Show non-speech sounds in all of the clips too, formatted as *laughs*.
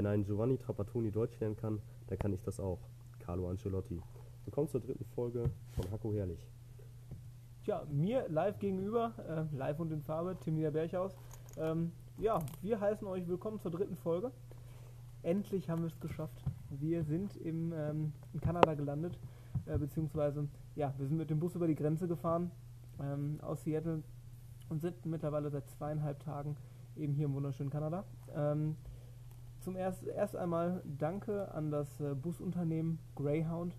Wenn ein Giovanni Trapattoni Deutsch lernen kann, dann kann ich das auch. Carlo Ancelotti. Willkommen zur dritten Folge von Hacko Herrlich. Tja, mir live gegenüber, äh, live und in Farbe, Tim Niederberghaus. Ähm, ja, wir heißen euch willkommen zur dritten Folge. Endlich haben wir es geschafft. Wir sind im, ähm, in Kanada gelandet, äh, beziehungsweise, ja, wir sind mit dem Bus über die Grenze gefahren ähm, aus Seattle und sind mittlerweile seit zweieinhalb Tagen eben hier im wunderschönen Kanada. Ähm, zum erst, erst einmal danke an das äh, Busunternehmen Greyhound,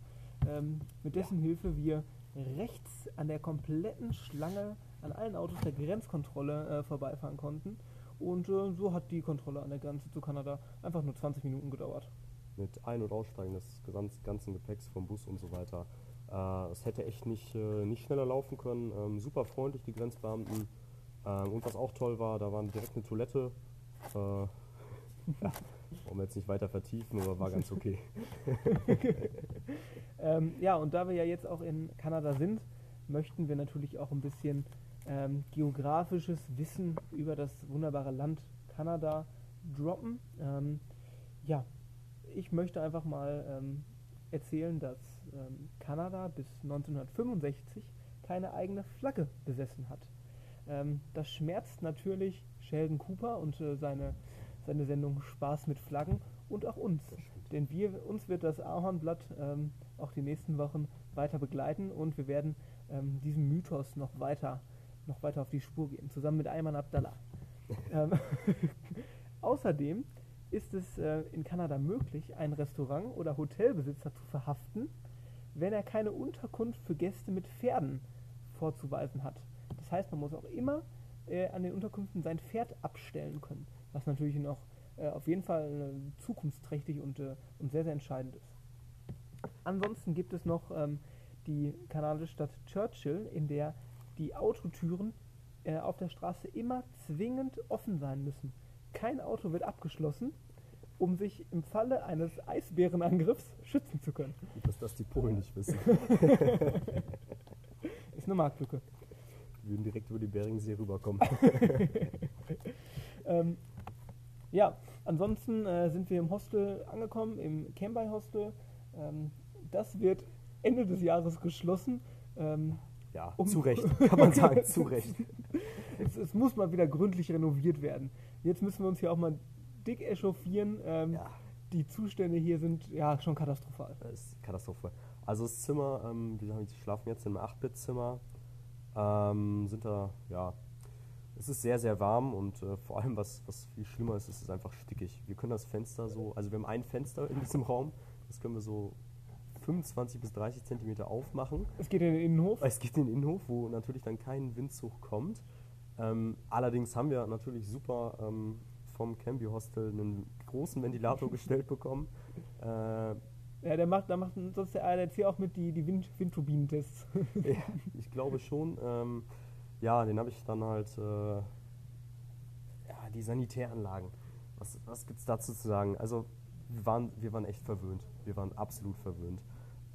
ähm, mit dessen Hilfe wir rechts an der kompletten Schlange an allen Autos der Grenzkontrolle äh, vorbeifahren konnten. Und äh, so hat die Kontrolle an der Grenze zu Kanada einfach nur 20 Minuten gedauert. Mit Ein- und Aussteigen des ganzen Gepäcks vom Bus und so weiter. Äh, es hätte echt nicht, äh, nicht schneller laufen können. Ähm, super freundlich, die Grenzbeamten. Ähm, und was auch toll war, da war direkt eine Toilette. Ja, *laughs* wollen wir jetzt nicht weiter vertiefen, aber war ganz okay. *laughs* Ähm, ja, und da wir ja jetzt auch in Kanada sind, möchten wir natürlich auch ein bisschen ähm, geografisches Wissen über das wunderbare Land Kanada droppen. Ähm, ja, ich möchte einfach mal ähm, erzählen, dass ähm, Kanada bis 1965 keine eigene Flagge besessen hat. Ähm, das schmerzt natürlich Sheldon Cooper und äh, seine, seine Sendung Spaß mit Flaggen und auch uns. Denn wir, uns wird das Ahornblatt ähm, auch die nächsten Wochen weiter begleiten und wir werden ähm, diesem Mythos noch weiter, noch weiter auf die Spur gehen, zusammen mit Ayman Abdallah. *laughs* ähm, *laughs* außerdem ist es äh, in Kanada möglich, einen Restaurant- oder Hotelbesitzer zu verhaften, wenn er keine Unterkunft für Gäste mit Pferden vorzuweisen hat. Das heißt, man muss auch immer äh, an den Unterkünften sein Pferd abstellen können, was natürlich noch äh, auf jeden Fall äh, zukunftsträchtig und, äh, und sehr, sehr entscheidend ist. Ansonsten gibt es noch ähm, die kanadische Stadt Churchill, in der die Autotüren äh, auf der Straße immer zwingend offen sein müssen. Kein Auto wird abgeschlossen, um sich im Falle eines Eisbärenangriffs schützen zu können. Gut, dass das die Polen nicht wissen. *laughs* Ist eine Marktlücke. Wir würden direkt über die Beringsee rüberkommen. *laughs* Ähm, ja, ansonsten äh, sind wir im Hostel angekommen, im Cambrai Hostel. Ähm, das wird Ende des Jahres geschlossen. Ähm, Ja, Um- zu Recht, *laughs* kann man sagen, zu Recht. es, es muss mal wieder gründlich renoviert werden. Jetzt müssen wir uns hier auch mal dick echauffieren. Ähm, Ja. Die Zustände hier sind ja schon katastrophal. Das ist Katastrophe. Also das Zimmer, ähm, wir schlafen jetzt einem 8-Bit-Zimmer, ähm, sind da, ja, es ist sehr, sehr warm und äh, vor allem, was, was viel schlimmer ist, ist es einfach stickig. Wir können das Fenster so, also wir haben ein Fenster in diesem Raum, das können wir so 25 bis 30 Zentimeter aufmachen. Es geht in den Innenhof. Es geht in den Innenhof, wo natürlich dann kein Windzug kommt. Ähm, allerdings haben wir natürlich super ähm, vom Camby Hostel einen großen Ventilator *laughs* gestellt bekommen. Äh, Ja, der macht, da macht sonst der ARC auch mit die, die Wind, Windturbinentests. ja, ich glaube schon. Ähm, ja, den habe ich dann halt. Äh, ja, die Sanitäranlagen. Was, was gibt es dazu zu sagen? Also, wir waren, wir waren echt verwöhnt. Wir waren absolut verwöhnt.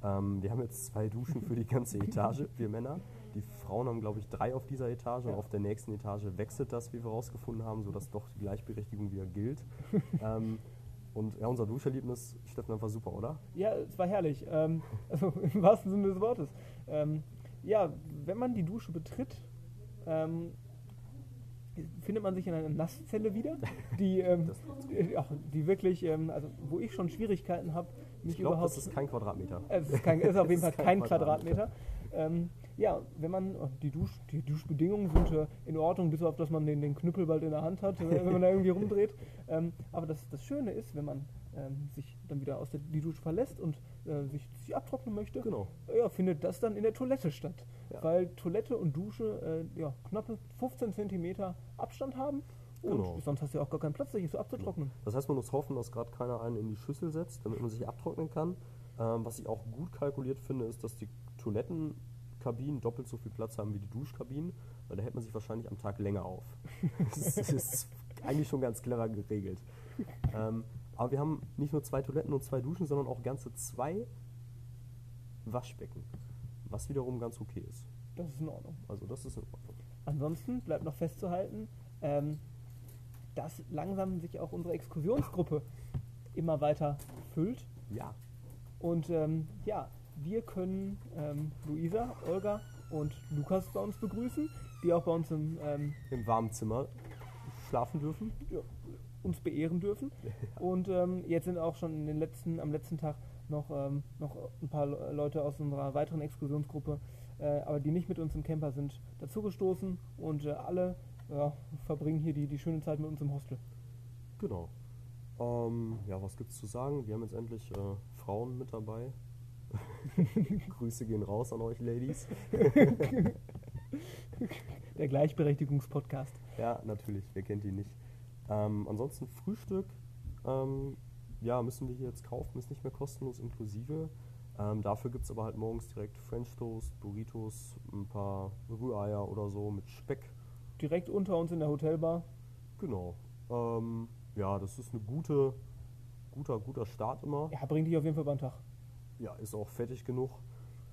Ähm, wir haben jetzt zwei Duschen für die ganze *laughs* Etage, wir Männer. Die Frauen haben, glaube ich, drei auf dieser Etage und auf der nächsten Etage wechselt das, wie wir rausgefunden haben, sodass doch die Gleichberechtigung wieder gilt. *laughs* ähm, und ja, unser Duscherlebnis, Steffen, war super, oder? Ja, es war herrlich. Ähm, also *laughs* im wahrsten Sinne des Wortes. Ähm, ja, wenn man die Dusche betritt, ähm, findet man sich in einer Nasszelle wieder, die, ähm, äh, ja, die wirklich, ähm, also wo ich schon Schwierigkeiten habe, mich Ich glaube, überhaupt. das ist kein Quadratmeter. es ist, kein, ist auf *laughs* jeden Fall kein kein Quadratmeter. Ähm, ja, wenn man äh, die, Dusch, die Duschbedingungen sind äh, in Ordnung, bis auf dass man den, den Knüppel bald in der Hand hat, äh, wenn man da irgendwie rumdreht. *laughs* Ähm, aber das, das Schöne ist, wenn man ähm, sich dann wieder aus der die Dusche verlässt und äh, sich, sich abtrocknen möchte, Genau. ja, findet das dann in der Toilette statt. Ja. Weil Toilette und Dusche äh, ja, knappe 15 cm Abstand haben. Und Genau. sonst hast du ja auch gar keinen Platz, sich so abzutrocknen. Das heißt, man muss hoffen, dass gerade keiner einen in die Schüssel setzt, damit man sich abtrocknen kann. Ähm, was ich auch gut kalkuliert finde, ist, dass die Toilettenkabinen doppelt so viel Platz haben wie die Duschkabinen, weil da hält man sich wahrscheinlich am Tag länger auf. *laughs* das ist eigentlich schon ganz clever geregelt. Ähm, aber wir haben nicht nur zwei Toiletten und zwei Duschen, sondern auch ganze zwei Waschbecken, was wiederum ganz okay ist. Das ist in Ordnung. Also das ist in Ordnung. Ansonsten bleibt noch festzuhalten, ähm, dass langsam sich auch unsere Exkursionsgruppe immer weiter füllt. Ja. Und ähm, ja, wir können ähm, Luisa, Olga und Lukas bei uns begrüßen, die auch bei uns im, ähm, Im warmen Zimmer schlafen dürfen. ja, uns beehren dürfen. *laughs* Und ähm, jetzt sind auch schon in den letzten, am letzten Tag noch, ähm, noch ein paar Le- Leute aus unserer weiteren Exkursionsgruppe, äh, aber die nicht mit uns im Camper sind, dazugestoßen und äh, alle ja, verbringen hier die, die schöne Zeit mit uns im Hostel. Genau. Ähm, ja, was gibt's zu sagen? Wir haben jetzt endlich äh, Frauen mit dabei. *laughs* Grüße gehen raus an euch, Ladies. *laughs* Der Gleichberechtigungspodcast. Ja, natürlich, wer kennt die nicht. Ähm, ansonsten Frühstück, ähm, ja, müssen wir hier jetzt kaufen, ist nicht mehr kostenlos inklusive. Ähm, dafür gibt es aber halt morgens direkt French Toast, Burritos, ein paar Rühreier oder so mit Speck. Direkt unter uns in der Hotelbar. Genau. Ähm, ja, das ist eine gute, guter, guter Start immer. Ja, bringt dich auf jeden Fall beim Tag. Ja, ist auch fertig genug.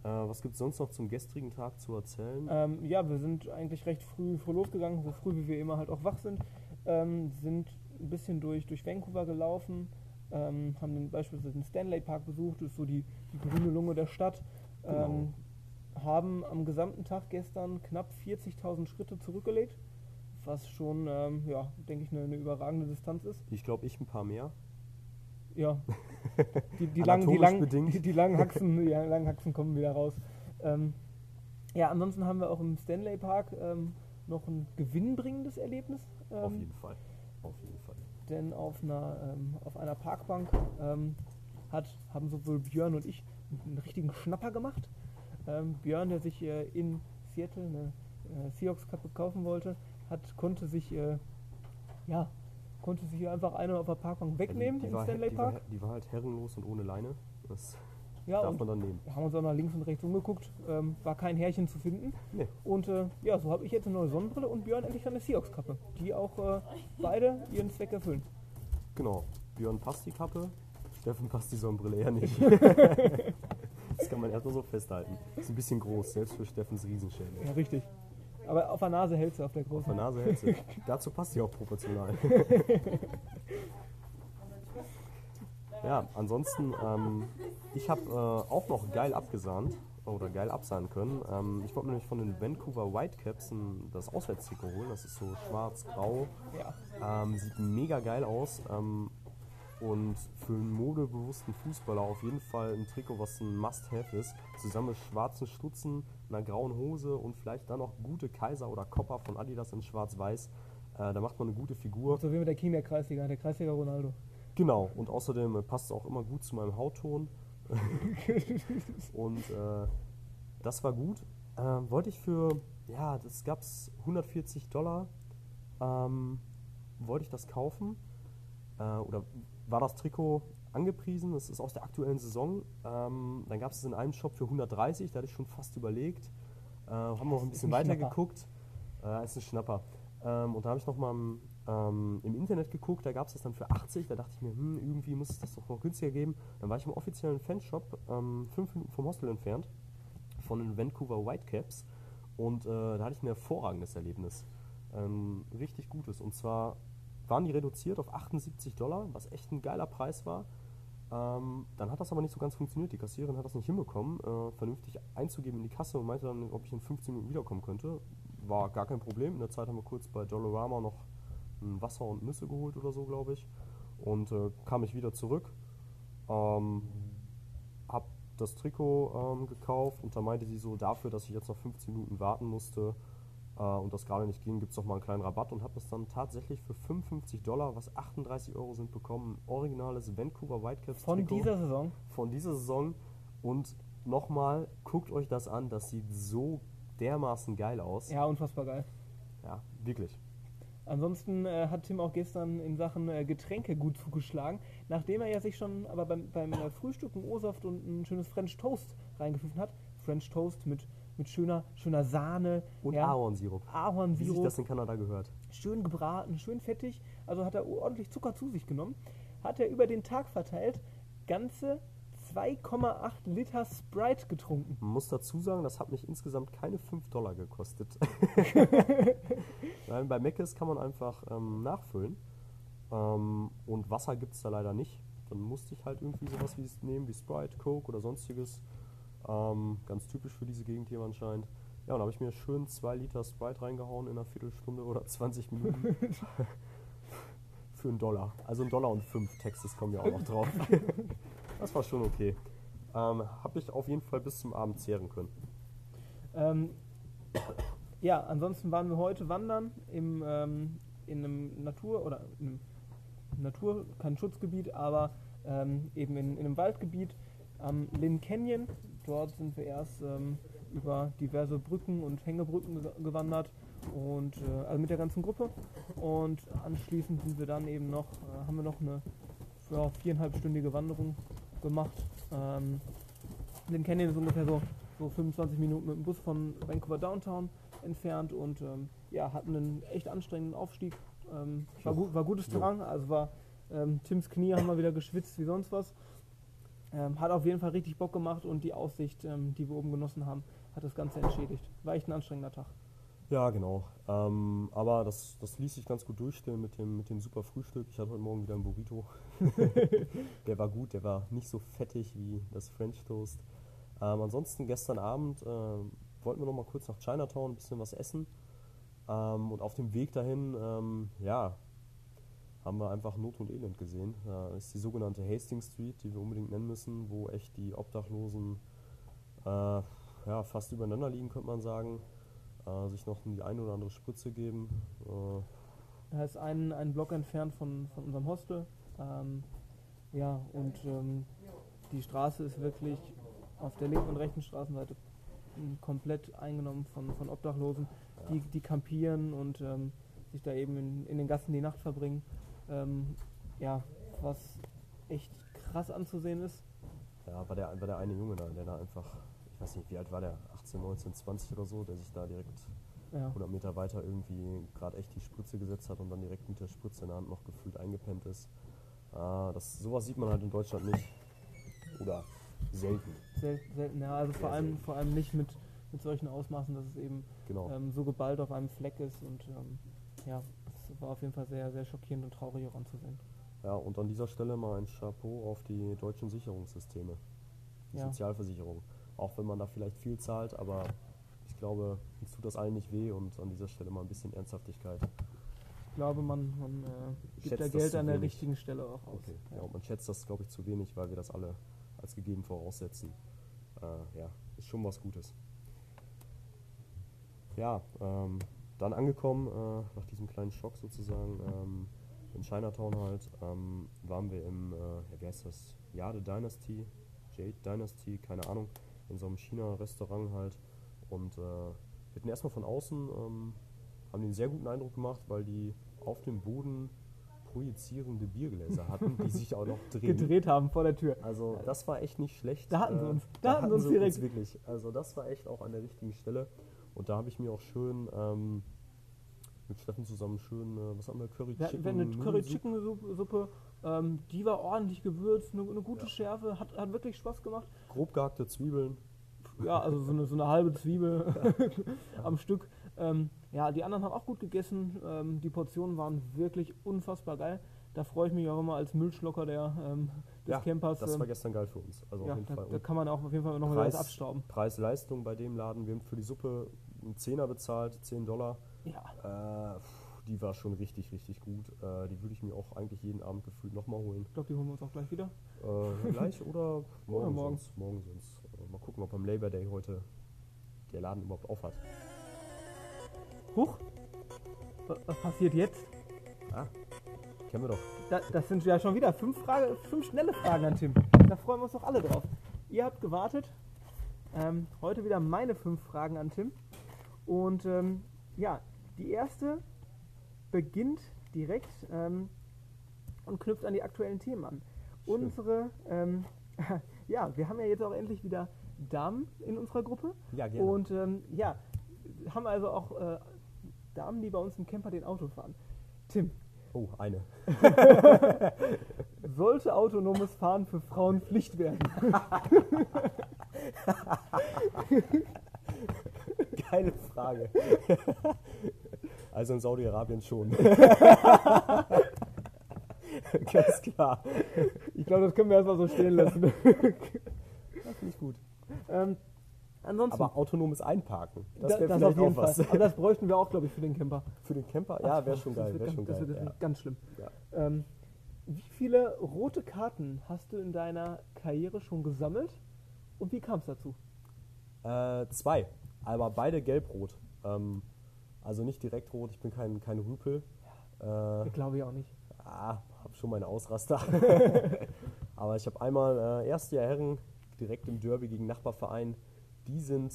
Äh, was gibt es sonst noch zum gestrigen Tag zu erzählen? Ähm, ja, wir sind eigentlich recht früh, früh losgegangen, so früh wie wir immer halt auch wach sind. Ähm, sind ein bisschen durch, durch Vancouver gelaufen, ähm, haben den, beispielsweise den Stanley Park besucht, das ist so die, die grüne Lunge der Stadt. Ähm, haben am gesamten Tag gestern knapp 40.000 Schritte zurückgelegt, was schon, ähm, ja, denke ich, eine, eine überragende Distanz ist. Ich glaube, ich ein paar mehr. Ja, *laughs* die, die, langen, die, langen, die, die langen Haxen, *laughs* die langen Haxen kommen wieder raus. Ähm, ja, ansonsten haben wir auch im Stanley Park ähm, noch ein gewinnbringendes Erlebnis. Ähm, Auf jeden Fall. Auf jeden Fall. denn auf einer, ähm, auf einer Parkbank ähm, hat, haben sowohl Björn und ich einen richtigen Schnapper gemacht. Ähm, Björn, der sich äh, in Seattle eine äh, Seahawks Kappe kaufen wollte, hat, konnte sich äh, ja, konnte sich einfach eine auf der Parkbank wegnehmen die, die im war, Stanley die Park. War, die war halt herrenlos und ohne Leine. Das Ja, darf man dann nehmen. wir haben uns auch nach links und rechts umgeguckt, ähm, war kein Härchen zu finden. Nee. Und äh, ja, so habe ich jetzt eine neue Sonnenbrille und Björn endlich eine Seahawks-Kappe, die auch äh, beide ihren Zweck erfüllen. Genau. Björn passt die Kappe, Steffen passt die Sonnenbrille eher nicht. *laughs* *laughs* das kann man erstmal so festhalten. Ist ein bisschen groß, selbst für Steffens Riesenschädel. Ja, richtig. Aber auf der Nase hält sie auf der Auf großen. der Nase hält sie. *laughs* Dazu passt sie auch proportional. Ja, ansonsten, ähm, ich habe äh, auch noch geil abgesahnt oder geil absahnen können. Ähm, ich wollte nämlich von den Vancouver Whitecaps ein, das Auswärtstrikot holen. Das ist so schwarz-grau. Ja. Ähm, sieht mega geil aus. Ähm, und für einen modebewussten Fußballer auf jeden Fall ein Trikot, was ein Must-Have ist. Zusammen mit schwarzen Stutzen, einer grauen Hose und vielleicht dann noch gute Kaiser oder Copper von Adidas in schwarz-weiß. Äh, da macht man eine gute Figur. So wie mit der King der Kreisliga, der Kreisliga Ronaldo. Genau, und außerdem äh, passt es auch immer gut zu meinem Hautton. *laughs* und äh, das war gut. Ähm, wollte ich für, ja, das gab es 140 Dollar, ähm, wollte ich das kaufen. Äh, oder war das Trikot angepriesen, das ist aus der aktuellen Saison. Ähm, dann gab es es in einem Shop für 130, da hatte ich schon fast überlegt. Äh, haben wir noch ein bisschen ein weiter Schnapper. geguckt. Äh, ist ein Schnapper. Ähm, und da habe ich nochmal im, ähm, im Internet geguckt, da gab es das dann für 80. Da dachte ich mir, hm, irgendwie muss es das doch noch günstiger geben. Dann war ich im offiziellen Fanshop, ähm, fünf Minuten vom Hostel entfernt, von den Vancouver Whitecaps. Und äh, da hatte ich ein hervorragendes Erlebnis. Ähm, richtig gutes. Und zwar waren die reduziert auf 78 Dollar, was echt ein geiler Preis war. Ähm, dann hat das aber nicht so ganz funktioniert. Die Kassiererin hat das nicht hinbekommen, äh, vernünftig einzugeben in die Kasse und meinte dann, ob ich in 15 Minuten wiederkommen könnte. War gar kein Problem. In der Zeit haben wir kurz bei Dollarama noch Wasser und Nüsse geholt oder so, glaube ich. Und äh, kam ich wieder zurück. Ähm, hab das Trikot ähm, gekauft und da meinte sie so, dafür, dass ich jetzt noch 15 Minuten warten musste äh, und das gerade nicht ging, gibt es noch mal einen kleinen Rabatt und habe das dann tatsächlich für 55 Dollar, was 38 Euro sind, bekommen. Ein originales Vancouver Whitecaps Von Trikot dieser Saison. von dieser Saison und nochmal, guckt euch das an, das sieht so dermaßen geil aus. Ja, unfassbar geil. Ja, wirklich. Ansonsten äh, hat Tim auch gestern in Sachen äh, Getränke gut zugeschlagen, nachdem er ja sich schon aber beim, beim äh, Frühstück einen O-Saft und ein schönes French Toast reingepfiffen hat. French Toast mit, mit schöner, schöner Sahne, Und ja, Ahornsirup. Wie sich Ahornsirup, das in Kanada gehört. schön gebraten, schön fettig. Also hat er ordentlich Zucker zu sich genommen. Hat er über den Tag verteilt ganze 2,8 Liter Sprite getrunken. Man muss dazu sagen, das hat mich insgesamt keine 5 Dollar gekostet. *laughs* Weil bei Meckes kann man einfach ähm, nachfüllen. Ähm, und Wasser gibt es da leider nicht. dann musste ich halt irgendwie sowas wie nehmen, wie Sprite, Coke oder sonstiges. Ähm, ganz typisch für diese Gegend hier anscheinend. Ja, und habe ich mir schön zwei Liter Sprite reingehauen in einer Viertelstunde oder 20 Minuten. *laughs* für einen Dollar. Also ein Dollar und fünf Textes kommen ja auch noch drauf. *laughs* das war schon okay. Ähm, habe ich auf jeden Fall bis zum Abend zehren können. Ähm, ja, ansonsten waren wir heute wandern im, ähm, in einem Natur- oder in einem Natur, kein Schutzgebiet, aber ähm, eben in, in, einem Waldgebiet am Lynn Canyon. Dort sind wir erst ähm, über diverse Brücken und Hängebrücken gewandert und äh, also mit der ganzen Gruppe und anschließend sind wir dann eben noch äh, haben wir noch eine ja, viereinhalbstündige Wanderung gemacht. Ähm, den Canyon ist ungefähr so, so 25 Minuten mit dem Bus von Vancouver Downtown entfernt und ähm, ja, hatten einen echt anstrengenden Aufstieg. Ähm, war, gut, war gutes Terrain, also war ähm, Tims Knie haben wir wieder geschwitzt wie sonst was. Ähm, hat auf jeden Fall richtig Bock gemacht und die Aussicht, ähm, die wir oben genossen haben, hat das Ganze entschädigt. War echt ein anstrengender Tag. Ja, genau. Ähm, aber das, das ließ sich ganz gut durchstellen mit dem, mit dem super Frühstück. Ich hatte heute Morgen wieder einen Burrito. *laughs* der war gut, der war nicht so fettig wie das French Toast. Ähm, ansonsten gestern Abend äh, wollten wir noch mal kurz nach Chinatown ein bisschen was essen. Ähm, und auf dem Weg dahin, ähm, ja, haben wir einfach Not und Elend gesehen. Da ist die sogenannte Hastings Street, die wir unbedingt nennen müssen, wo echt die Obdachlosen äh, ja, fast übereinander liegen, könnte man sagen. Äh, sich noch die eine oder andere Spritze geben. Äh, er ist ein, ein Block entfernt von, von unserem Hostel. Ähm, ja, und ähm, die Straße ist wirklich auf der linken und rechten Straßenseite komplett eingenommen von, von Obdachlosen, die, die campieren und ähm, sich da eben in, in den Gassen die Nacht verbringen. Ähm, ja, was echt krass anzusehen ist. Ja, war der, war der eine Junge da, der da einfach, ich weiß nicht, wie alt war der, 18, 19, 20 oder so, der sich da direkt ja. 100 Meter weiter irgendwie gerade echt die Spritze gesetzt hat und dann direkt mit der Spritze in der Hand noch gefühlt eingepennt ist. Ah, das, sowas sieht man halt in Deutschland nicht. Oder selten. Selten, selten ja. Also vor allem, vor allem nicht mit, mit solchen Ausmaßen, dass es eben genau. ähm, so geballt auf einem Fleck ist und ähm, ja, es war auf jeden Fall sehr, sehr schockierend und traurig auch anzusehen. Ja, und an dieser Stelle mal ein Chapeau auf die deutschen Sicherungssysteme. Die ja. Sozialversicherung. Auch wenn man da vielleicht viel zahlt, aber ich glaube, uns tut das allen nicht weh und an dieser Stelle mal ein bisschen Ernsthaftigkeit. Ich glaube, man, man äh, gibt da Geld an der wenig. richtigen Stelle auch aus. Okay. Ja. ja, und man schätzt das, glaube ich, zu wenig, weil wir das alle als gegeben voraussetzen. Äh, ja, ist schon was Gutes. Ja, ähm, dann angekommen, äh, nach diesem kleinen Schock sozusagen, ähm, in Chinatown halt, ähm, waren wir im, äh, ja, wie heißt das, Jade Dynasty, Jade Dynasty, keine Ahnung, in so einem China-Restaurant halt. Und äh, wir hatten erstmal von außen, ähm, haben den sehr guten Eindruck gemacht, weil die auf dem Boden projizierende Biergläser *laughs* hatten, die sich auch noch drehen. gedreht haben vor der Tür. Also das war echt nicht schlecht. Da hatten sie uns. Da, da hatten sie uns direkt. Uns wirklich. Also das war echt auch an der richtigen Stelle. Und da habe ich mir auch schön ähm, mit Steffen zusammen schön, äh, was haben wir, Curry wir Chicken. eine Curry Chicken Suppe, ähm, die war ordentlich gewürzt, eine, eine gute ja. Schärfe, hat, hat wirklich Spaß gemacht. Grob gehackte Zwiebeln. Ja, also so eine, so eine halbe Zwiebel *laughs* am Stück. Ähm, ja, die anderen haben auch gut gegessen. Ähm, die Portionen waren wirklich unfassbar geil. Da freue ich mich auch immer als Müllschlocker der, ähm, des ja, Campers. Das war ähm, gestern geil für uns. Also ja, auf jeden da, Fall. da kann man auch auf jeden Fall noch mal was abstauben. Preis-Leistung bei dem Laden. Wir haben für die Suppe einen Zehner bezahlt, 10 Dollar. Ja. Äh, die war schon richtig, richtig gut. Äh, die würde ich mir auch eigentlich jeden Abend gefühlt nochmal holen. Ich glaube, die holen wir uns auch gleich wieder. Äh, gleich oder *laughs* morgen, oder morgen. Sonst, morgen sonst. Äh, mal gucken, ob beim Labor Day heute der Laden überhaupt auf hat. Huch! Was passiert jetzt? Ah, kennen wir doch. Da, das sind ja schon wieder fünf, Frage, fünf schnelle Fragen an Tim. Da freuen wir uns doch alle drauf. Ihr habt gewartet. Ähm, heute wieder meine fünf Fragen an Tim. Und ähm, ja, die erste beginnt direkt ähm, und knüpft an die aktuellen Themen an. Schön. Unsere, ähm, *laughs* ja, wir haben ja jetzt auch endlich wieder Damen in unserer Gruppe. Ja, gerne. Und ähm, ja, haben also auch äh, Damen, die bei uns im Camper den Auto fahren. Tim. Oh, eine. *laughs* Sollte autonomes Fahren für Frauen Pflicht werden? *laughs* Geile Frage. Also in Saudi-Arabien schon. *laughs* Ganz klar. Ich glaube, das können wir erstmal so stehen lassen. Das finde ich gut. ähm, ansonsten, Aber autonomes Einparken, das da- wäre das vielleicht auf jeden auch was. Fall. Aber das bräuchten wir auch, glaube ich, für den Camper. Für den Camper, ja, wäre schon Das geil. wird Wäre ganz- schon das wird Ja. ganz schlimm. Ja. Ähm, wie viele rote Karten hast du in deiner Karriere schon gesammelt und wie kam es dazu? Äh, zwei, aber beide gelb-rot. Ähm, also nicht direkt rot, ich bin kein, kein Rüpel. Äh, Glaube ich auch nicht. ah, habe schon meine Ausraster. *laughs* *laughs* aber ich habe einmal äh, erste Jahr Herren direkt im Derby gegen Nachbarverein. Die sind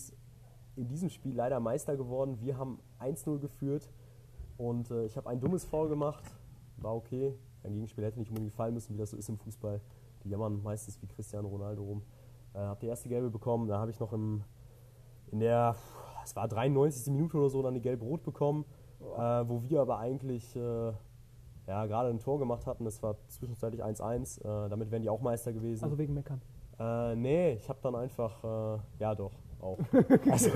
in diesem Spiel leider Meister geworden. Wir haben 1-0 geführt und äh, ich habe ein dummes Foul gemacht. War okay. Ein Gegenspieler hätte nicht unbedingt fallen müssen, wie das so ist im Fußball. Die jammern meistens wie Cristiano Ronaldo rum. Äh, habe die erste gelbe bekommen. Da habe ich noch im, in der, es war 93. Minute oder so, dann die gelb-rot bekommen. Äh, wo wir aber eigentlich äh, ja, gerade ein Tor gemacht hatten. Das war zwischenzeitlich 1-1. Äh, damit wären die auch Meister gewesen. Also wegen Meckern. Äh, nee, ich habe dann einfach, äh, ja doch, auch. *laughs* Also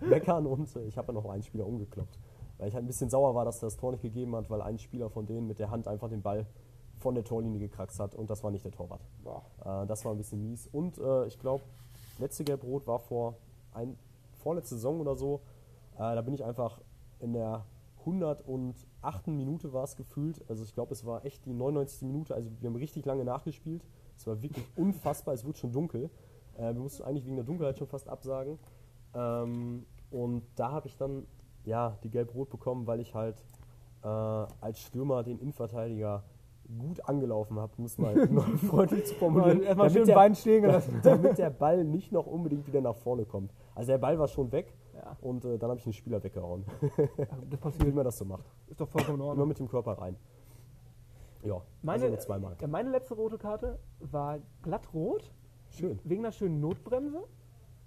meckern und äh, ich habe dann noch einen Spieler umgekloppt. Weil ich halt ein bisschen sauer war, dass das Tor nicht gegeben hat, weil ein Spieler von denen mit der Hand einfach den Ball von der Torlinie gekratzt hat und das war nicht der Torwart. Äh, das war ein bisschen mies. Und äh, ich glaube, letzte Gelb-Rot war vor ein, vorletzte Saison oder so. Äh, da bin ich einfach in der 108. Minute war es gefühlt. Also ich glaube, es war echt die 99. Minute. Also wir haben richtig lange nachgespielt. Es war wirklich *laughs* unfassbar. Es wurde schon dunkel. Äh, wir mussten eigentlich wegen der Dunkelheit schon fast absagen. Ähm, und da habe ich dann ja die Gelb-Rot bekommen, weil ich halt äh, als Stürmer den Innenverteidiger gut angelaufen habe, muss mal *laughs* freundlich zu formulieren. Erstmal schön Bein stehen *laughs* gelassen. damit der Ball nicht noch unbedingt wieder nach vorne kommt. Also der Ball war schon weg Ja. und äh, dann habe ich den Spieler weggehauen. *laughs* Das Wie passiert. man das so macht. Ist doch vollkommen in Immer Ordnung. mit dem Körper rein. Ja, Meine, also zweimal. ja, meine letzte rote Karte war glattrot, Schön. wegen einer schönen Notbremse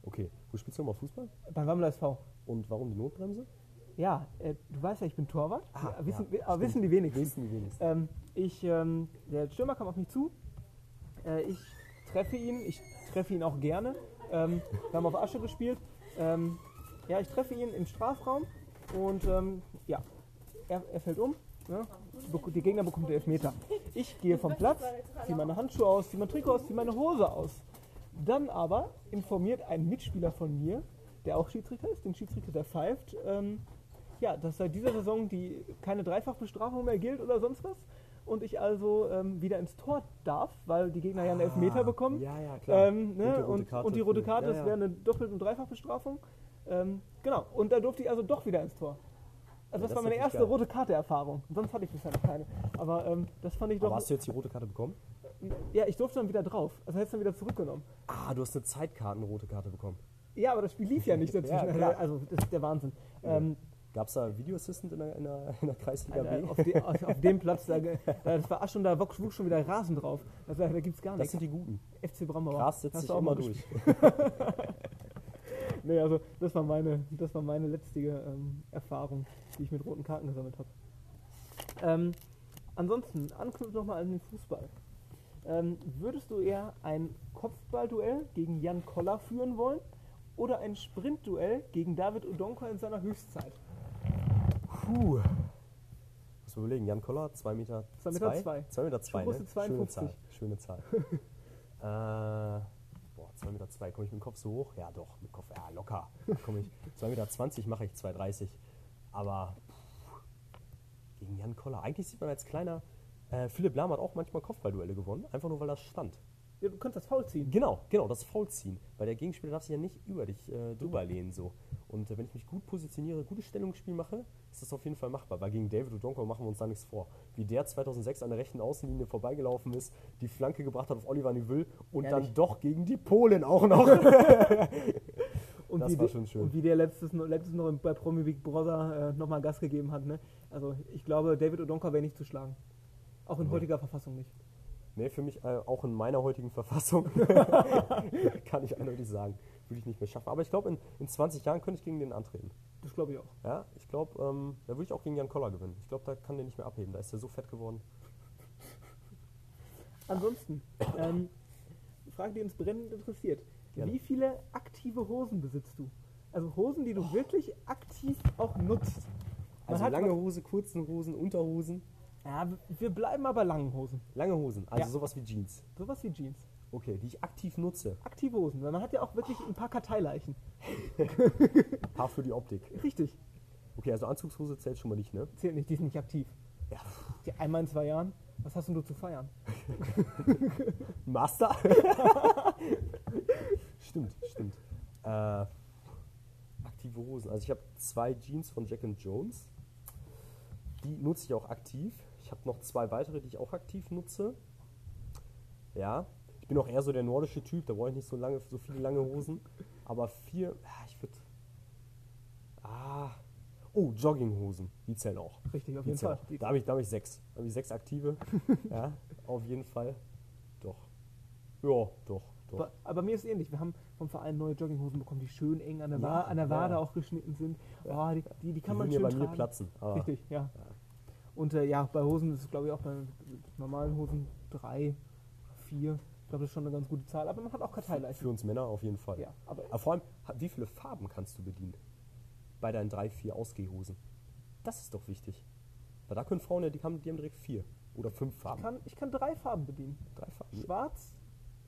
Okay, wo spielst du nochmal Fußball? beim Wammler SV. Und warum die Notbremse? Ja, äh, du weißt ja, ich bin Torwart. Ah, ja, wissen, ja, aber wissen die wenigsten. Wissen die wenigsten. Ähm, ich, ähm, der Stürmer kam auf mich zu. Äh, ich treffe ihn. Ich treffe ihn auch gerne. Ähm, wir haben auf Asche gespielt. Ähm, ja, ich treffe ihn im Strafraum und ähm, ja, er, er fällt um. Ne? Die Gegner bekommt den Elfmeter. Ich gehe vom Platz, ziehe meine Handschuhe aus, ziehe mein Trikot aus, ziehe meine Hose aus. Dann aber informiert ein Mitspieler von mir, der auch Schiedsrichter ist, den Schiedsrichter, der pfeift, ähm, ja, dass seit dieser Saison die keine Dreifachbestrafung mehr gilt oder sonst was. Und ich also ähm, wieder ins Tor darf, weil die Gegner ja einen Elfmeter Ah, bekommen. Ja, ja, klar. Ähm, ne? und, und, die rote Karte, ja, das ja. wäre eine Doppelt- und Dreifachbestrafung. Ähm, genau, und da durfte ich also doch wieder ins Tor. Also Ja, das, das war meine erste geil. rote Karte-Erfahrung. Sonst hatte ich bisher noch keine. Aber ähm, das fand ich doch. Aber hast du jetzt die rote Karte bekommen? Ja, ich durfte dann wieder drauf. Also hätte es dann wieder zurückgenommen. Ah, du hast eine Zeitkartenrote Karte bekommen. Ja, aber das Spiel lief ja nicht dazwischen. *laughs* Ja, *laughs* also das ist der Wahnsinn. Ähm, Gab es da Video Assistant in der, in der, in der Kreisliga Alter, B? auf, de, auf, auf dem Platz, da, da, das war Asch und da wuchs schon wieder Rasen drauf. Das, da gibt es gar Das nichts. sind die Guten. FC Brambauer. Gras setzt Hast sich auch mal durch. *laughs* Nee, also das war meine, das war meine letztige ähm, Erfahrung, die ich mit roten Karten gesammelt habe. Ähm, ansonsten, anknüpft nochmal an den Fußball. Ähm, würdest du eher ein Kopfballduell gegen Jan Koller führen wollen oder ein Sprintduell gegen David Odonko in seiner Höchstzeit? Puh. Muss man überlegen, Jan Koller, 2 Meter 2 Meter zwei. 2 Meter 2, ne? Schöne 52. Zahl. Schöne Zahl. *laughs* äh, boah, 2 Meter 2, komme ich mit dem Kopf so hoch? Ja doch, mit dem Kopf, ja locker. Komme ich. 2 Meter 20 mache ich 2,30. Aber pff, gegen Jan Koller. Eigentlich sieht man als kleiner, äh, Philipp Lahm hat auch manchmal Kopfballduelle gewonnen, einfach nur weil das stand. Ja, du kannst das Foul ziehen. Genau, genau, das Foul ziehen. Weil der Gegenspieler darf sich ja nicht über dich äh, drüber lehnen. So. Und äh, wenn ich mich gut positioniere, gutes Stellungsspiel mache, ist das auf jeden Fall machbar. Weil gegen David Odonko machen wir uns da nichts vor. Wie der 2006 an der rechten Außenlinie vorbeigelaufen ist, die Flanke gebracht hat auf Oliver Niville und Ehrlich? dann doch gegen die Polen auch noch. *laughs* Und Das wie war der- schon schön. Und wie der letztes, noch- letztes noch bei Promi Big Brother äh, nochmal Gas gegeben hat. Ne? Also ich glaube, David Odonka wäre nicht zu schlagen. Auch in Nee. heutiger Verfassung nicht. Nee, für mich äh, auch in meiner heutigen Verfassung *laughs* *laughs* kann ich eindeutig sagen, würde ich nicht mehr schaffen. Aber ich glaube, in, in 20 Jahren könnte ich gegen den antreten. Das glaube ich auch. Ja, ich glaube, ähm, da würde ich auch gegen Jan Koller gewinnen. Ich glaube, da kann der nicht mehr abheben. Da ist er so fett geworden. Ansonsten, ähm, Frage, die uns brennend interessiert. Gerne. Wie viele aktive Hosen besitzt du? Also Hosen, die du wirklich aktiv auch nutzt. Man Also lange Hose, kurzen Hosen, Unterhosen. Ja, wir bleiben aber langen Hosen. Lange Hosen, also Ja. sowas wie Jeans. Sowas wie Jeans. Okay, die ich aktiv nutze. Aktive Hosen, weil man hat ja auch wirklich ein paar Karteileichen. *laughs* Paar für die Optik. Richtig. Okay, also Anzugshose zählt schon mal nicht, ne? Zählt nicht, die ist nicht aktiv. Ja. Die einmal in zwei Jahren. Was hast denn du zu feiern? *laughs* Master? *laughs* stimmt, stimmt. Äh, aktive Hosen. Also ich habe zwei Jeans von Jack and Jones. Die nutze ich auch aktiv. Ich habe noch zwei weitere, die ich auch aktiv nutze. Ja. Ich bin auch eher so der nordische Typ, da brauche ich nicht so lange, so viele lange Hosen. Aber vier, ja, ich würde. Ah. Oh, Jogginghosen. Die zählen auch. Richtig, auf Die jeden Fall. auch. Da habe ich, da hab ich sechs. Da habe ich sechs aktive. *laughs* ja, auf jeden Fall. Doch. Ja, doch, doch. Aber, mir ist ähnlich. Wir haben vom Verein neue Jogginghosen bekommen, die schön eng an der, Ja, Wa an der Wade ja. auch geschnitten sind. Oh, die, die, die kann die man schön ja bei mir platzen. Aber Richtig, ja. Und äh, ja, bei Hosen ist es glaube ich auch bei normalen Hosen drei, vier. Ich glaube, das ist schon eine ganz gute Zahl. Aber man hat auch Karteileichen. Für uns Männer auf jeden Fall. Ja, aber Aber vor allem, wie viele Farben kannst du bedienen? Bei deinen drei, vier Ausgehhosen. Das ist doch wichtig. Weil da können Frauen ja, die haben, die haben direkt vier oder fünf ich Farben. kann, ich kann drei Farben bedienen. Drei Farben. Schwarz,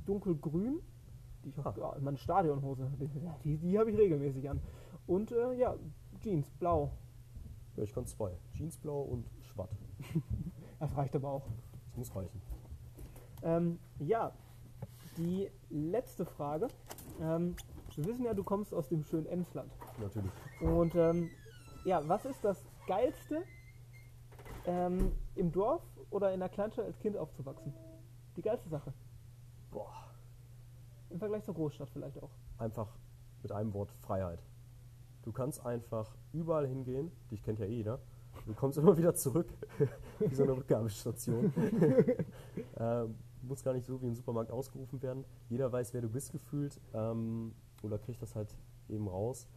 dunkelgrün, die ich auch, Ah. ja, meine Stadionhose, die, die, die habe ich regelmäßig an. Und äh, ja, Jeans, blau. Ja, ich kann zwei. Jeansblau und Schwatt. *laughs* Das reicht aber auch. Das muss reichen. Ähm, ja, die letzte Frage. Ähm, wir wissen ja, du kommst aus dem schönen Emsland. Natürlich. Und ähm, ja, was ist das Geilste, ähm, im Dorf oder in der Kleinstadt als Kind aufzuwachsen? Die geilste Sache. Boah. Im Vergleich zur Großstadt vielleicht auch. Einfach mit einem Wort Freiheit. Du kannst einfach überall hingehen, dich kennt ja eh jeder. Du kommst immer wieder zurück, *laughs* wie so eine Rückgabestation. *laughs* ähm, muss gar nicht so wie im Supermarkt ausgerufen werden. Jeder weiß, wer du bist gefühlt ähm, oder kriegt das halt eben raus.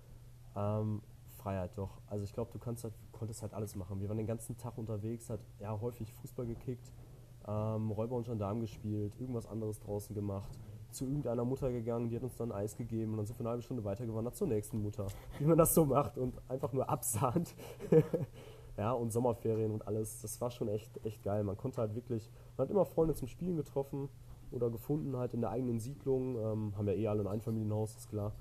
Ähm, Freiheit doch. Also ich glaube, du kannst halt, konntest halt alles machen. Wir waren den ganzen Tag unterwegs, hat ja häufig Fußball gekickt, ähm, Räuber und Gendarm gespielt, irgendwas anderes draußen gemacht, zu irgendeiner Mutter gegangen, die hat uns dann Eis gegeben und dann sind wir eine halbe Stunde weitergewandert zur nächsten Mutter, wie man das so macht und einfach nur absahnt. *laughs* ja, und Sommerferien und alles, das war schon echt, echt geil. Man konnte halt wirklich, man hat immer Freunde zum Spielen getroffen oder gefunden halt in der eigenen Siedlung, ähm, haben ja eh alle ein Einfamilienhaus, ist klar,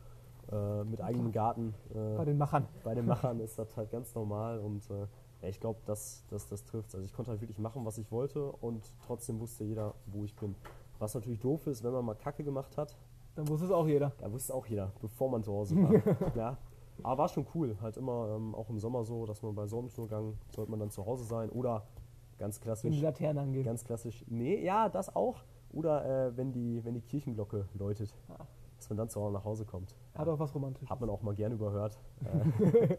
äh, mit eigenem Garten. Äh, Bei den Machern. bei den Machern ist das halt ganz normal und äh, ja, ich glaube, das, das, das trifft Also ich konnte halt wirklich machen, was ich wollte und trotzdem wusste jeder, wo ich bin. Was natürlich doof ist, wenn man mal Kacke gemacht hat, Dann wusste es auch jeder. da wusste auch jeder, bevor man zu Hause *laughs* war. ja. Aber war schon cool, halt immer ähm, auch im Sommer so, dass man bei Sonnenuntergang sollte man dann zu Hause sein oder ganz Wenn die klassisch, Laternen angehen. ganz klassisch, nee, ja, das auch. Oder äh, wenn, die, wenn die Kirchenglocke läutet, Ah. dass man dann zu Hause nach Hause kommt. Hat auch was Romantisches. Hat man auch mal gern überhört. Äh, *laughs*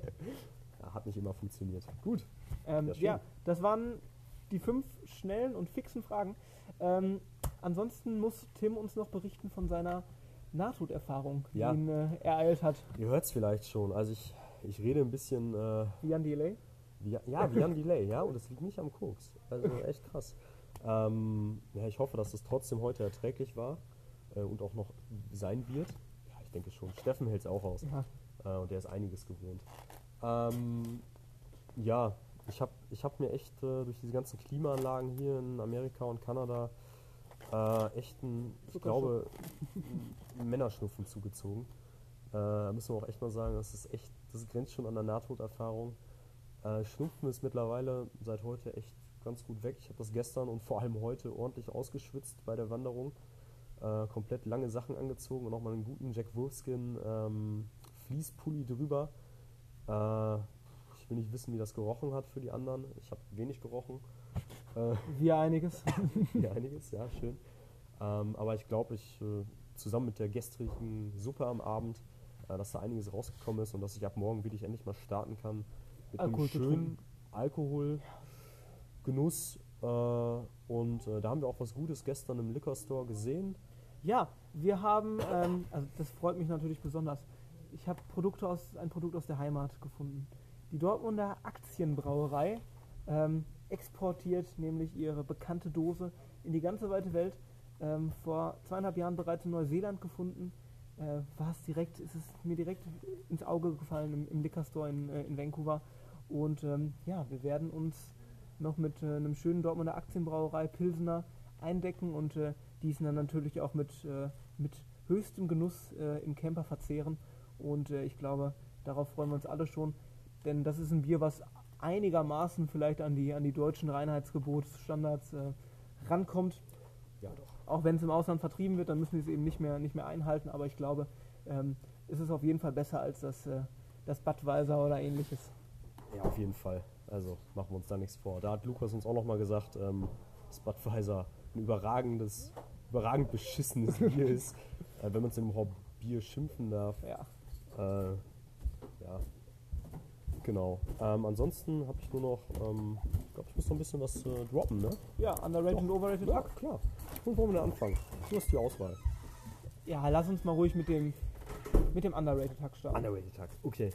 ja, hat nicht immer funktioniert. Gut. Ähm, ja, das waren die fünf schnellen und fixen Fragen. Ähm, ansonsten muss Tim uns noch berichten von seiner Nahtoderfahrung, die Ja. ihn äh, ereilt hat. Ihr hört es vielleicht schon. Also ich, ich rede ein bisschen äh, Wie Jan Delay. wie, ja, wie Jan Delay, ja, und das liegt nicht am Koks. Also echt krass. Ähm, ja, ich hoffe, dass es trotzdem heute erträglich war äh, und auch noch sein wird. Ja, ich denke schon. Steffen hält es auch aus. Ja. Äh, und der ist einiges gewohnt. Ähm, ja, ich habe ich hab mir echt äh, durch diese ganzen Klimaanlagen hier in Amerika und Kanada äh, echt ein, ich glaube, Männerschnupfen zugezogen. Äh, müssen wir auch echt mal sagen, das ist echt, das grenzt schon an der Nahtoderfahrung. Äh, Schnupfen ist mittlerweile seit heute echt ganz gut weg. Ich habe das gestern und vor allem heute ordentlich ausgeschwitzt bei der Wanderung. Äh, komplett lange Sachen angezogen und nochmal einen guten Jack Wolfskin ähm, Fließpulli drüber. Äh, ich will nicht wissen, wie das gerochen hat für die anderen. Ich habe wenig gerochen. Äh, Wie einiges. *laughs* ja, einiges, ja, schön. Ähm, aber ich glaube, ich äh, zusammen mit der gestrigen Suppe am Abend, äh, dass da einiges rausgekommen ist und dass ich ab morgen wirklich endlich mal starten kann mit Alkohol einem schönen trinken. Alkohol, Genuss. Äh, und äh, da haben wir auch was Gutes gestern im Liquor Store gesehen. Ja, wir haben, ähm, also das freut mich natürlich besonders. Ich habe Produkte aus, ein Produkt aus der Heimat gefunden. Die Dortmunder Aktienbrauerei ähm, exportiert nämlich ihre bekannte Dose in die ganze weite Welt. Ähm, vor zweieinhalb Jahren bereits in Neuseeland gefunden. Äh, war es direkt, ist es mir direkt ins Auge gefallen im, im Liquor Store in, äh, in Vancouver. Und ähm, ja, wir werden uns noch mit äh, einem schönen Dortmunder Aktienbrauerei Pilsener eindecken und äh, diesen dann natürlich auch mit, äh, mit höchstem Genuss äh, im Camper verzehren. Und ich glaube, darauf freuen wir uns alle schon, denn das ist ein Bier, was einigermaßen vielleicht an die, an die deutschen Reinheitsgebotsstandards äh, rankommt. Ja, doch. Auch wenn es im Ausland vertrieben wird, dann müssen sie es eben nicht mehr, nicht mehr einhalten. Aber ich glaube, ähm, ist es auf jeden Fall besser als das, äh, das Budweiser oder ähnliches. Ja, auf jeden Fall. Also machen wir uns da nichts vor. Da hat Lukas uns auch nochmal gesagt, ähm, dass Budweiser ein überragendes, überragend beschissenes Bier *laughs* ist. Äh, wenn man es überhaupt Bier schimpfen darf. Ja. Äh, ja. Genau. Ähm, ansonsten habe ich nur noch, ähm, ich glaube, ich muss noch ein bisschen was äh, droppen, ne? Ja, underrated und overrated Ja, klar. Wo wollen wir denn anfangen? Du hast die Auswahl. Ja, lass uns mal ruhig mit dem, mit dem underrated Hack starten. Underrated Tag. Okay.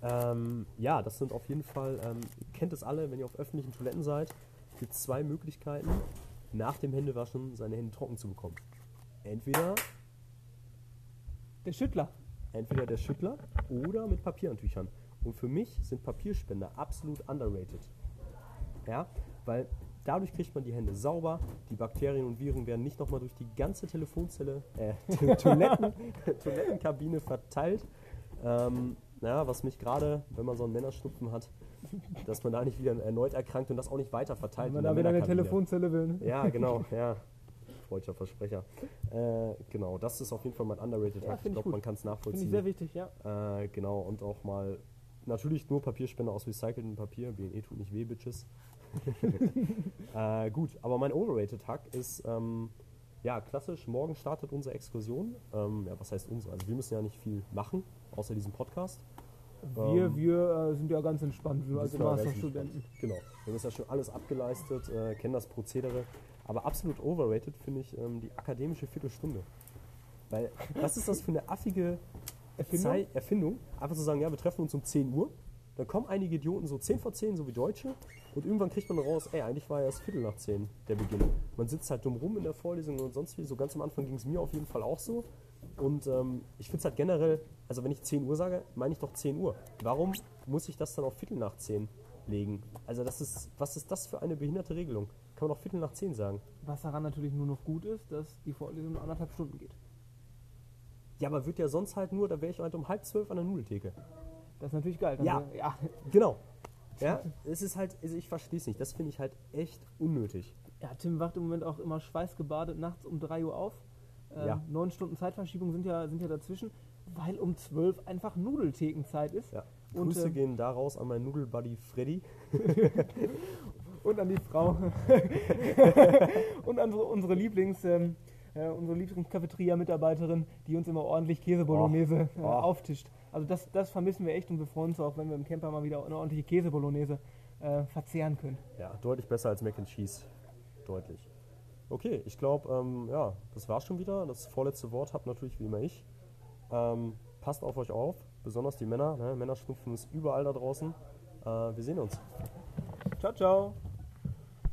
Ähm, ja, das sind auf jeden Fall, ähm, ihr kennt es alle, wenn ihr auf öffentlichen Toiletten seid, gibt es zwei Möglichkeiten, nach dem Händewaschen seine Hände trocken zu bekommen. Entweder, Der Schüttler. entweder der Schüttler oder mit Papierhandtüchern. Und für mich sind Papierspender absolut underrated. Ja, weil dadurch kriegt man die Hände sauber, die Bakterien und Viren werden nicht nochmal durch die ganze Telefonzelle, äh, *laughs* Toiletten, *laughs* Toilettenkabine verteilt. Ähm, ja, was mich gerade, wenn man so einen Männerschnupfen hat, dass man da nicht wieder erneut erkrankt und das auch nicht weiter verteilt. Wenn man da wieder eine. Telefonzelle will. Ne? Ja, genau, *laughs* ja. Freudscher Versprecher. Äh, genau, das ist auf jeden Fall mein underrated Ja, ich glaube, man kann es Finde nachvollziehen. ich sehr wichtig, ja. Äh, genau, und auch mal natürlich nur Papierspender aus recyceltem Papier. BNE tut nicht weh, Bitches. *laughs* äh, gut, aber mein overrated Hack ist, ähm, ja, klassisch, morgen startet unsere Exkursion. Ähm, ja, was heißt unsere? Also wir müssen ja nicht viel machen, außer diesem Podcast. Wir, Ähm, wir äh, sind ja ganz entspannt, wir ganz Masterstudenten. Genau, wir haben das ja schon alles abgeleistet, äh, kennen das Prozedere. Aber absolut overrated finde ich ähm, die akademische Viertelstunde. Weil, was ist das für eine affige Erfindung? Zei- Erfindung? Einfach zu sagen, ja, wir treffen uns um 10 Uhr. Dann kommen einige Idioten so 10 vor 10, so wie Deutsche. Und irgendwann kriegt man raus, ey, eigentlich war ja erst Viertel nach 10 der Beginn. Man sitzt halt dumm rum in der Vorlesung und sonst wie. So ganz am Anfang ging es mir auf jeden Fall auch so. Und ähm, ich finde es halt generell, also wenn ich 10 Uhr sage, meine ich doch 10 Uhr. Warum muss ich das dann auf Viertel nach 10 legen? Also das ist, was ist das für eine behinderte Regelung? Kann man doch Viertel nach 10 sagen. Was daran natürlich nur noch gut ist, dass die Vorlesung nur anderthalb Stunden geht. Ja, aber wird ja sonst halt nur, da wäre ich halt um halb zwölf an der Nudeltheke. Das ist natürlich geil. Ja. wär- ja. *laughs* Genau. Ja, es ist halt, also ich verstehe es nicht. Das finde ich halt echt unnötig. ja, Tim wacht im Moment auch immer schweißgebadet nachts um 3 Uhr auf. Ähm, Ja. Neun Stunden Zeitverschiebung sind ja, sind ja dazwischen, weil um 12 einfach Nudelthekenzeit ist. Ja. Und, Grüße ähm, gehen daraus an meinen Nudelbuddy Freddy. *laughs* und an die Frau *laughs* und an unsere Lieblings ähm, äh, unsere Lieblings-Cafeteria-Mitarbeiterin, die uns immer ordentlich Käse-Bolognese äh, Oh. auftischt. Also das, das vermissen wir echt und wir freuen uns auch, wenn wir im Camper mal wieder eine ordentliche Käse-Bolognese äh, verzehren können. Ja, deutlich besser als Mac and Cheese. Deutlich. Okay, ich glaube, ähm, ja, das war's schon wieder. Das vorletzte Wort habt natürlich wie immer ich. Ähm, passt auf euch auf, besonders die Männer. Ne? Männerschnupfen ist überall da draußen. Äh, wir sehen uns. Ciao, ciao!